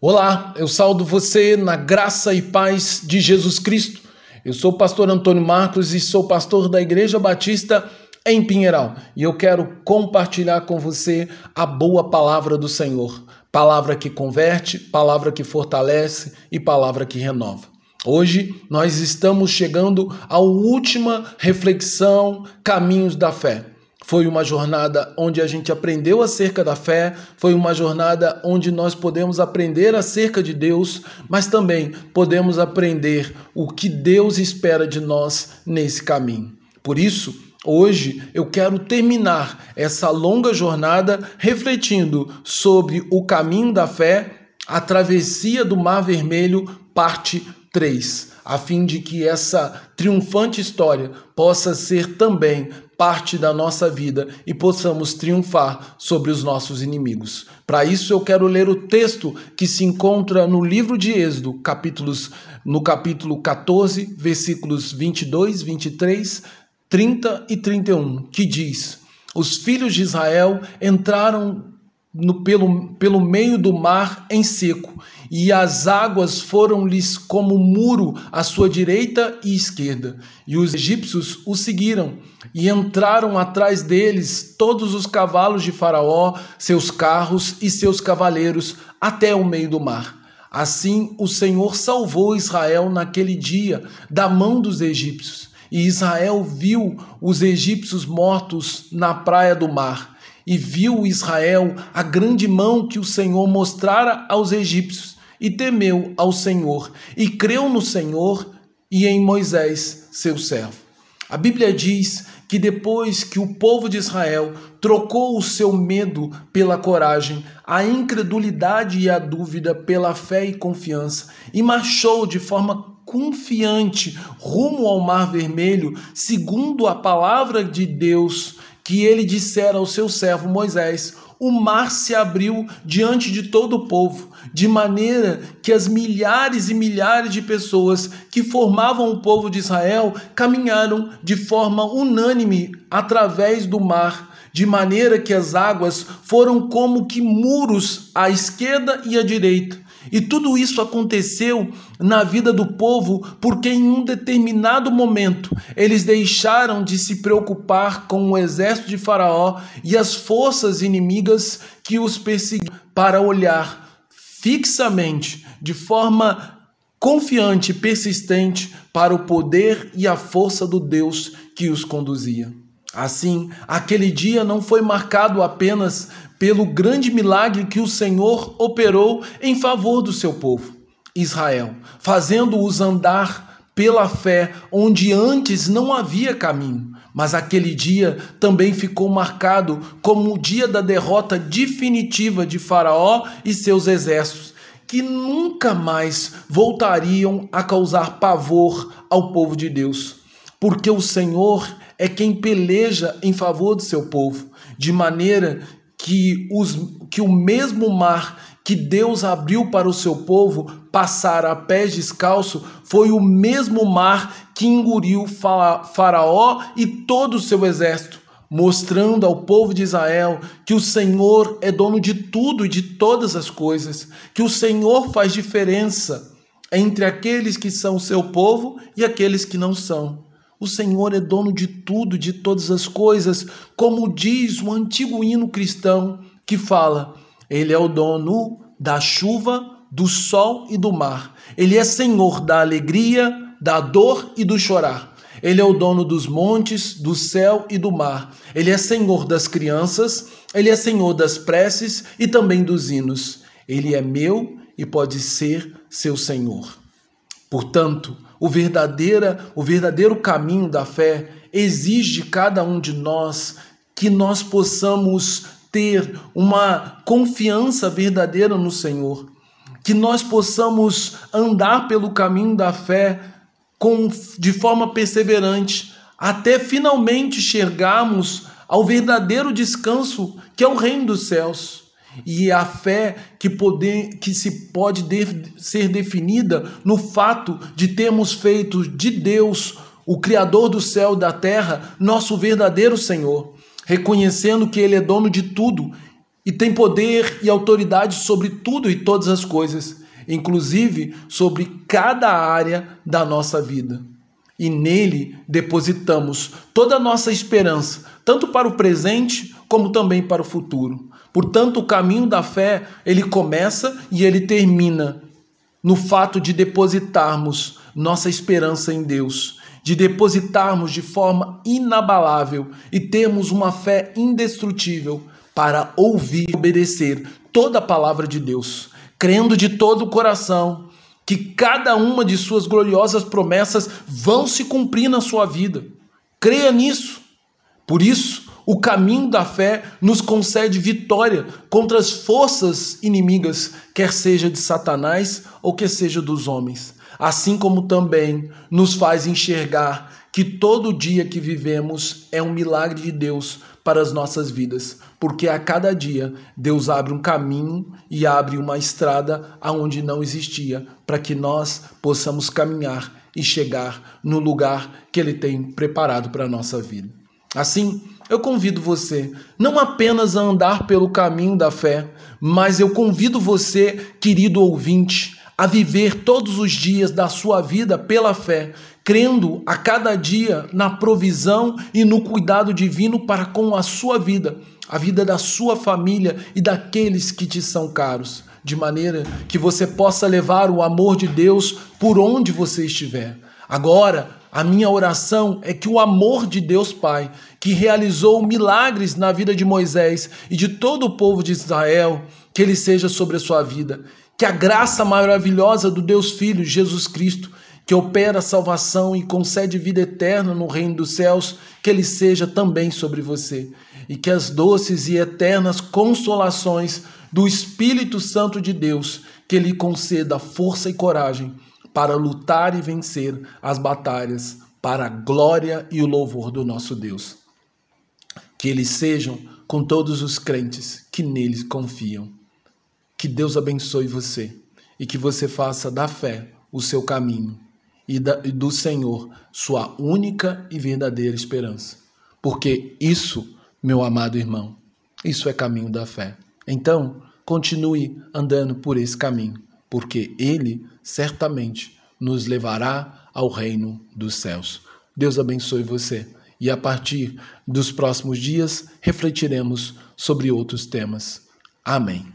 Olá, eu saldo você na graça e paz de Jesus Cristo. Eu sou o pastor Antônio Marcos e sou pastor da Igreja Batista em Pinheiral. E eu quero compartilhar com você a boa palavra do Senhor. Palavra que converte, palavra que fortalece e palavra que renova. Hoje nós estamos chegando à última reflexão Caminhos da Fé. Foi uma jornada onde a gente aprendeu acerca da fé, foi uma jornada onde nós podemos aprender acerca de Deus, mas também podemos aprender o que Deus espera de nós nesse caminho. Por isso, hoje eu quero terminar essa longa jornada refletindo sobre o caminho da fé, a travessia do Mar Vermelho, parte 3, a fim de que essa triunfante história possa ser também parte da nossa vida e possamos triunfar sobre os nossos inimigos. Para isso eu quero ler o texto que se encontra no livro de Êxodo, capítulos no capítulo 14, versículos 22, 23, 30 e 31, que diz: Os filhos de Israel entraram no, pelo, pelo meio do mar em seco, e as águas foram-lhes como muro à sua direita e esquerda. E os egípcios o seguiram, e entraram atrás deles todos os cavalos de Faraó, seus carros e seus cavaleiros, até o meio do mar. Assim o Senhor salvou Israel naquele dia da mão dos egípcios. E Israel viu os egípcios mortos na praia do mar e viu Israel a grande mão que o Senhor mostrara aos egípcios, e temeu ao Senhor, e creu no Senhor e em Moisés, seu servo. A Bíblia diz que depois que o povo de Israel trocou o seu medo pela coragem, a incredulidade e a dúvida pela fé e confiança, e marchou de forma confiante rumo ao Mar Vermelho, segundo a palavra de Deus que ele dissera ao seu servo Moisés: o mar se abriu diante de todo o povo, de maneira que as milhares e milhares de pessoas que formavam o povo de Israel caminharam de forma unânime através do mar, de maneira que as águas foram como que muros à esquerda e à direita. E tudo isso aconteceu na vida do povo porque, em um determinado momento, eles deixaram de se preocupar com o exército de Faraó e as forças inimigas que os perseguiam, para olhar fixamente, de forma confiante e persistente, para o poder e a força do Deus que os conduzia. Assim, aquele dia não foi marcado apenas pelo grande milagre que o Senhor operou em favor do seu povo, Israel, fazendo-os andar pela fé onde antes não havia caminho. Mas aquele dia também ficou marcado como o dia da derrota definitiva de Faraó e seus exércitos, que nunca mais voltariam a causar pavor ao povo de Deus, porque o Senhor é quem peleja em favor do seu povo, de maneira que, os, que o mesmo mar que Deus abriu para o seu povo passar a pés descalço foi o mesmo mar que engoliu Faraó e todo o seu exército, mostrando ao povo de Israel que o Senhor é dono de tudo e de todas as coisas, que o Senhor faz diferença entre aqueles que são seu povo e aqueles que não são. O Senhor é dono de tudo, de todas as coisas, como diz o antigo hino cristão que fala: Ele é o dono da chuva, do sol e do mar. Ele é Senhor da alegria, da dor e do chorar. Ele é o dono dos montes, do céu e do mar. Ele é Senhor das crianças, ele é Senhor das preces e também dos hinos. Ele é meu e pode ser seu Senhor. Portanto, o, verdadeira, o verdadeiro caminho da fé exige de cada um de nós que nós possamos ter uma confiança verdadeira no Senhor, que nós possamos andar pelo caminho da fé com, de forma perseverante, até finalmente chegarmos ao verdadeiro descanso que é o reino dos céus. E a fé que, poder, que se pode de, ser definida no fato de termos feito de Deus, o Criador do céu e da terra, nosso verdadeiro Senhor, reconhecendo que Ele é dono de tudo e tem poder e autoridade sobre tudo e todas as coisas, inclusive sobre cada área da nossa vida. E nele depositamos toda a nossa esperança, tanto para o presente como também para o futuro. Portanto, o caminho da fé, ele começa e ele termina no fato de depositarmos nossa esperança em Deus, de depositarmos de forma inabalável e termos uma fé indestrutível para ouvir e obedecer toda a palavra de Deus, crendo de todo o coração que cada uma de suas gloriosas promessas vão se cumprir na sua vida. Creia nisso. Por isso, o caminho da fé nos concede vitória contra as forças inimigas, quer seja de Satanás ou que seja dos homens. Assim como também nos faz enxergar que todo dia que vivemos é um milagre de Deus para as nossas vidas, porque a cada dia Deus abre um caminho e abre uma estrada aonde não existia, para que nós possamos caminhar e chegar no lugar que Ele tem preparado para a nossa vida. Assim, eu convido você não apenas a andar pelo caminho da fé, mas eu convido você, querido ouvinte, a viver todos os dias da sua vida pela fé, crendo a cada dia na provisão e no cuidado divino para com a sua vida, a vida da sua família e daqueles que te são caros, de maneira que você possa levar o amor de Deus por onde você estiver. Agora, a minha oração é que o amor de Deus Pai, que realizou milagres na vida de Moisés e de todo o povo de Israel, que ele seja sobre a sua vida. Que a graça maravilhosa do Deus Filho, Jesus Cristo, que opera a salvação e concede vida eterna no reino dos céus, que ele seja também sobre você. E que as doces e eternas consolações do Espírito Santo de Deus, que ele conceda força e coragem para lutar e vencer as batalhas para a glória e o louvor do nosso Deus. Que eles sejam com todos os crentes que neles confiam. Que Deus abençoe você e que você faça da fé o seu caminho e, do Senhor sua única e verdadeira esperança. Porque isso, meu amado irmão, isso é caminho da fé. Então, continue andando por esse caminho, porque ele certamente nos levará ao reino dos céus. Deus abençoe você e a partir dos próximos dias refletiremos sobre outros temas. Amém.